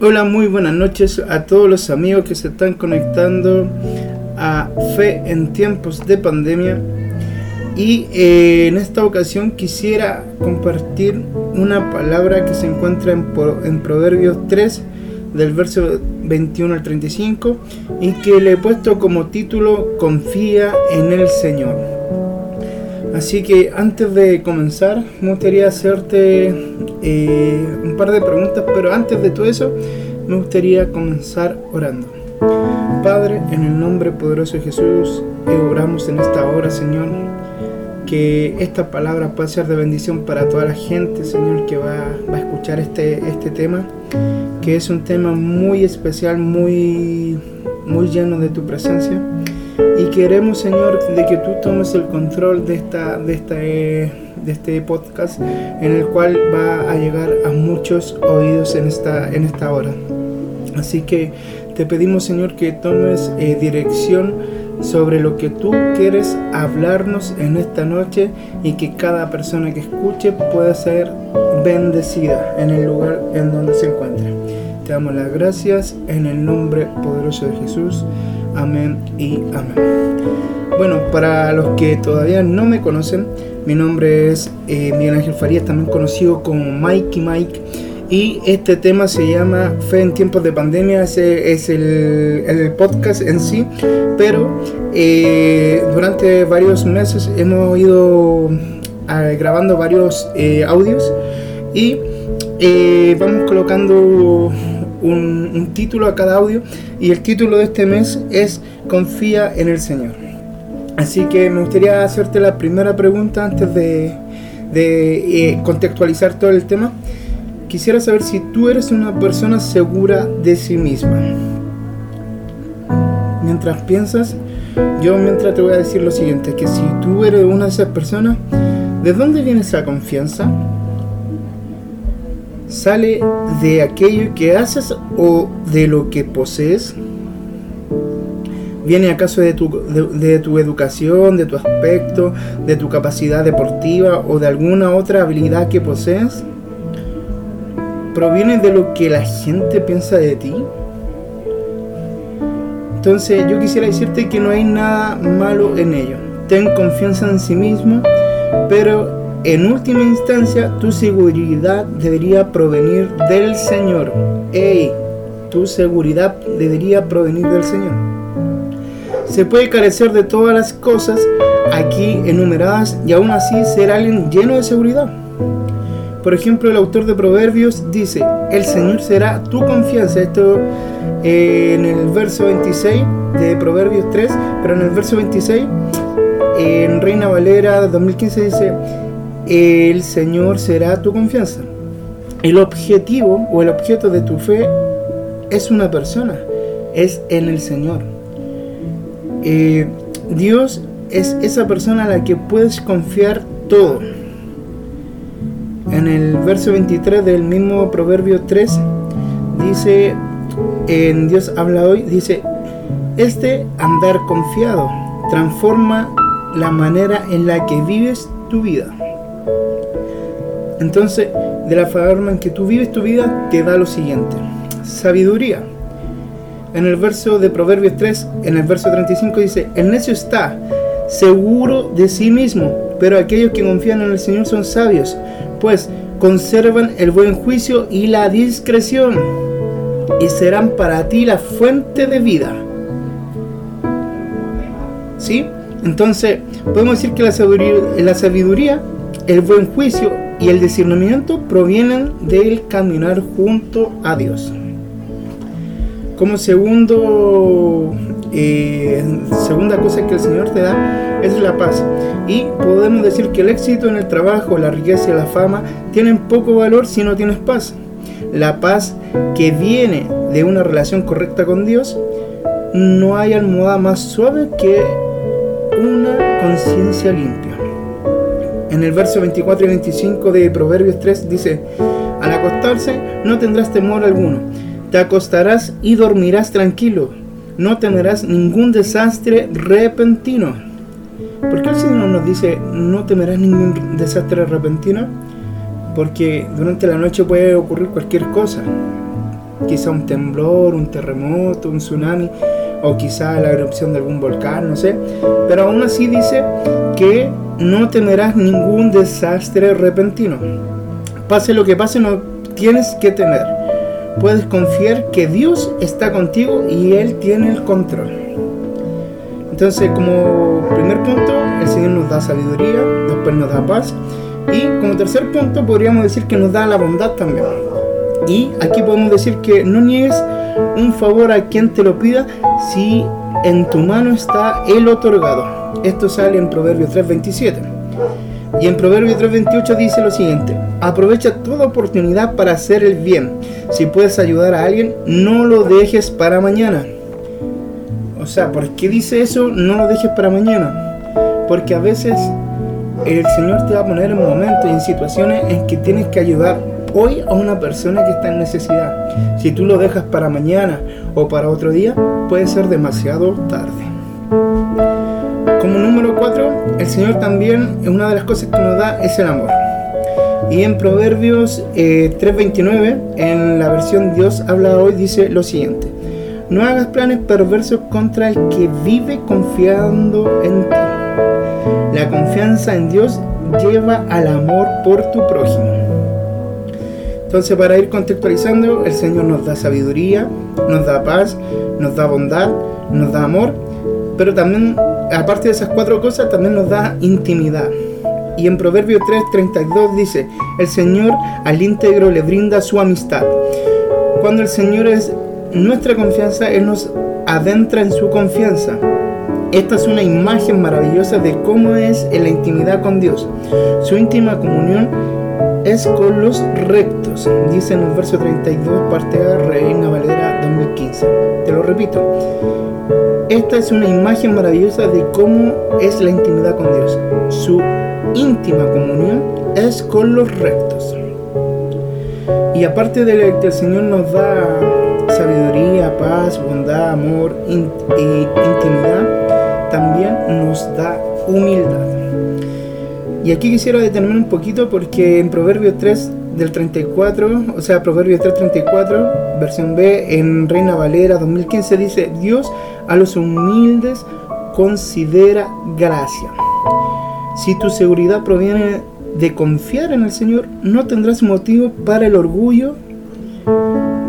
Hola, muy buenas noches a todos los amigos que se están conectando a Fe en tiempos de pandemia. Y eh, en esta ocasión quisiera compartir una palabra que se encuentra en, en Proverbios 3, del verso 21 al 35, y que le he puesto como título Confía en el Señor. Así que antes de comenzar, me gustaría hacerte eh, un par de preguntas, pero antes de todo eso, me gustaría comenzar orando. Padre, en el nombre poderoso de Jesús, oramos en esta hora, Señor, que esta palabra pueda ser de bendición para toda la gente, Señor, que va, va a escuchar este, este tema, que es un tema muy especial, muy, muy lleno de tu presencia. Y queremos, Señor, de que tú tomes el control de, esta, de, esta, de este podcast en el cual va a llegar a muchos oídos en esta, en esta hora. Así que te pedimos, Señor, que tomes eh, dirección sobre lo que tú quieres hablarnos en esta noche y que cada persona que escuche pueda ser bendecida en el lugar en donde se encuentre. Te damos las gracias en el nombre poderoso de Jesús. Amén y amén. Bueno, para los que todavía no me conocen, mi nombre es eh, Miguel Ángel Farías, también conocido como Mikey Mike. Y este tema se llama Fe en tiempos de pandemia, ese es el, podcast en sí, pero eh, durante varios meses hemos ido ah, grabando varios eh, audios y vamos colocando un, título a cada audio y el título de este mes es Confía en el Señor. Así que me gustaría hacerte la primera pregunta antes de, eh, contextualizar todo el tema. Quisiera saber si tú eres una persona segura de sí misma. Mientras piensas, yo mientras te voy a decir lo siguiente, que si tú eres una de esas personas, ¿de dónde viene esa confianza? ¿Sale de aquello que haces o de lo que posees? ¿Viene acaso de tu, de, tu educación, de tu aspecto, de tu capacidad deportiva o de alguna otra habilidad que posees? ¿Proviene de lo que la gente piensa de ti? Entonces yo quisiera decirte que no hay nada malo en ello. Ten confianza en sí mismo, pero en última instancia, tu seguridad debería provenir del Señor. Ey, tu seguridad debería provenir del Señor. Se puede carecer de todas las cosas aquí enumeradas y aún así ser alguien lleno de seguridad. Por ejemplo, el autor de Proverbios dice, el Señor será tu confianza. Esto eh, en el verso 26 de Proverbios 3, pero en el verso 26, en Reina Valera 2015 dice, el Señor será tu confianza. El objetivo o el objeto de tu fe es una persona, es en el Señor. Eh, Dios es esa persona a la que puedes confiar todo. En el verso 23 del mismo Proverbio 3 dice, en Dios habla hoy, dice, este andar confiado transforma la manera en la que vives tu vida. Entonces, de la forma en que tú vives tu vida, te da lo siguiente. Sabiduría. En el verso de Proverbios 3, en el verso 35 dice, el necio está seguro de sí mismo, pero aquellos que confían en el Señor son sabios, pues conservan el buen juicio y la discreción, y serán para ti la fuente de vida. ¿Sí? Entonces, podemos decir que la sabiduría, la sabiduría el buen juicio y el discernimiento provienen del caminar junto a Dios. Como segundo, eh, segunda cosa que el Señor te da es la paz. Y podemos decir que el éxito en el trabajo, la riqueza y la fama tienen poco valor si no tienes paz. La paz que viene de una relación correcta con Dios, no hay almohada más suave que una conciencia limpia en el verso 24 y 25 de Proverbios 3 dice, al acostarse no tendrás temor alguno, te acostarás y dormirás tranquilo, no temerás ningún desastre repentino. ¿Por qué el Señor nos dice no temerás ningún desastre repentino? Porque durante la noche puede ocurrir cualquier cosa. quizá un temblor, un terremoto, un tsunami o quizá la erupción de algún volcán, no sé. Pero aún así dice que no temerás ningún desastre repentino. Pase lo que pase, no tienes que temer. Puedes confiar que Dios está contigo y Él tiene el control. Entonces, como primer punto, el Señor nos da sabiduría, después nos da paz. Y como tercer punto, podríamos decir que nos da la bondad también. Y aquí podemos decir que no niegues un favor a quien te lo pida si en tu mano está el otorgado. Esto sale en Proverbios 3:27. Y en Proverbios 3:28 dice lo siguiente, aprovecha toda oportunidad para hacer el bien. Si puedes ayudar a alguien, no lo dejes para mañana. O sea, ¿por qué dice eso? No lo dejes para mañana. Porque a veces el Señor te va a poner en momentos y en situaciones en que tienes que ayudar hoy a una persona que está en necesidad. Si tú lo dejas para mañana o para otro día, puede ser demasiado tarde. Como número 4, el Señor también, una de las cosas que nos da es el amor. Y en Proverbios 3:29, eh, en la versión Dios habla hoy, dice lo siguiente. No hagas planes perversos contra el que vive confiando en ti. La confianza en Dios lleva al amor por tu prójimo. Entonces, para ir contextualizando, el Señor nos da sabiduría, nos da paz, nos da bondad, nos da amor, pero también, aparte de esas cuatro cosas, también nos da intimidad. Y en Proverbio 3:32 dice, el Señor al íntegro le brinda su amistad. Cuando el Señor es nuestra confianza, Él nos adentra en su confianza. Esta es una imagen maravillosa de cómo es la intimidad con Dios. Su íntima comunión es con los rectos, dice en el verso 32, parte A, Reina Valera 2015. Te lo repito. Esta es una imagen maravillosa de cómo es la intimidad con Dios. Su íntima comunión es con los rectos. Y aparte de que el Señor nos da sabiduría, paz, bondad, amor y intimidad, también nos da humildad. Y aquí quisiera detenerme un poquito porque en Proverbios 3 del 34, o sea, Proverbios 3:34, versión B, en Reina Valera 2015 dice, Dios a los humildes considera gracia. Si tu seguridad proviene de confiar en el Señor, no tendrás motivo para el orgullo,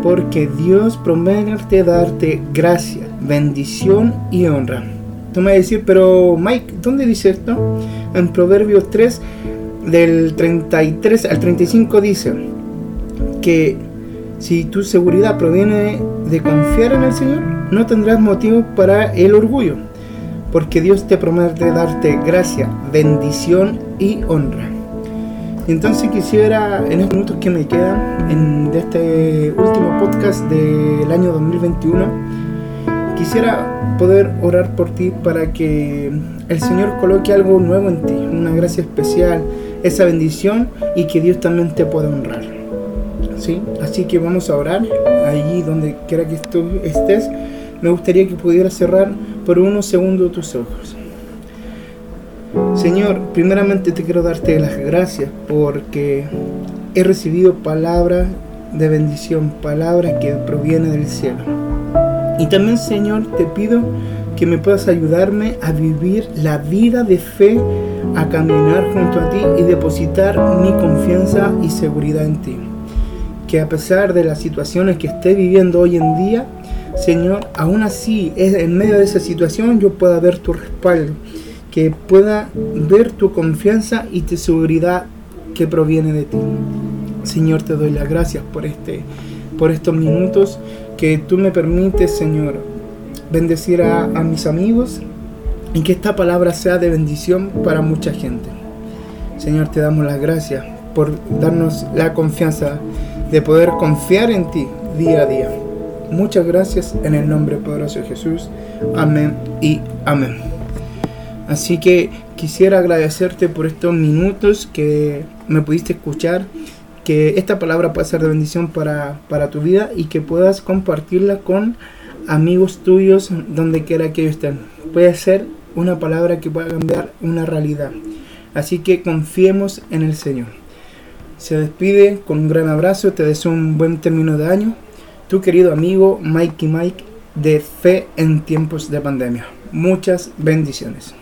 porque Dios promete darte gracia, bendición y honra. Tú me vas a decir, pero Mike, ¿dónde dice esto? En Proverbios 3, del 33 al 35 dice que si tu seguridad proviene de confiar en el Señor, no tendrás motivo para el orgullo, porque Dios te promete darte gracia, bendición y honra. Entonces quisiera, en estos minutos que me quedan en, de este último podcast del año 2021, quisiera poder orar por ti para que el Señor coloque algo nuevo en ti, una gracia especial, esa bendición y que Dios también te pueda honrar. ¿Sí? Así que vamos a orar allí donde quiera que tú estés. Me gustaría que pudieras cerrar por unos segundos tus ojos. Señor, primeramente te quiero darte las gracias porque he recibido palabra de bendición, palabra que proviene del cielo. Y también, Señor, te pido que me puedas ayudarme a vivir la vida de fe, a caminar junto a ti y depositar mi confianza y seguridad en ti. Que a pesar de las situaciones que esté viviendo hoy en día, Señor, aún así, en medio de esa situación yo pueda ver tu respaldo, que pueda ver tu confianza y tu seguridad que proviene de ti. Señor, te doy las gracias por este por estos minutos que tú me permites, Señor, bendecir a, mis amigos y que esta palabra sea de bendición para mucha gente. Señor, te damos las gracias por darnos la confianza de poder confiar en ti día a día. Muchas gracias en el nombre poderoso de Jesús. Amén y amén. Así que quisiera agradecerte por estos minutos que me pudiste escuchar que esta palabra pueda ser de bendición para, para tu vida y que puedas compartirla con amigos tuyos donde quiera que ellos estén. Puede ser una palabra que pueda cambiar una realidad. Así que confiemos en el Señor. Se despide con un gran abrazo, te deseo un buen término de año tu querido amigo Mikey Mike de Fe en tiempos de pandemia. Muchas bendiciones.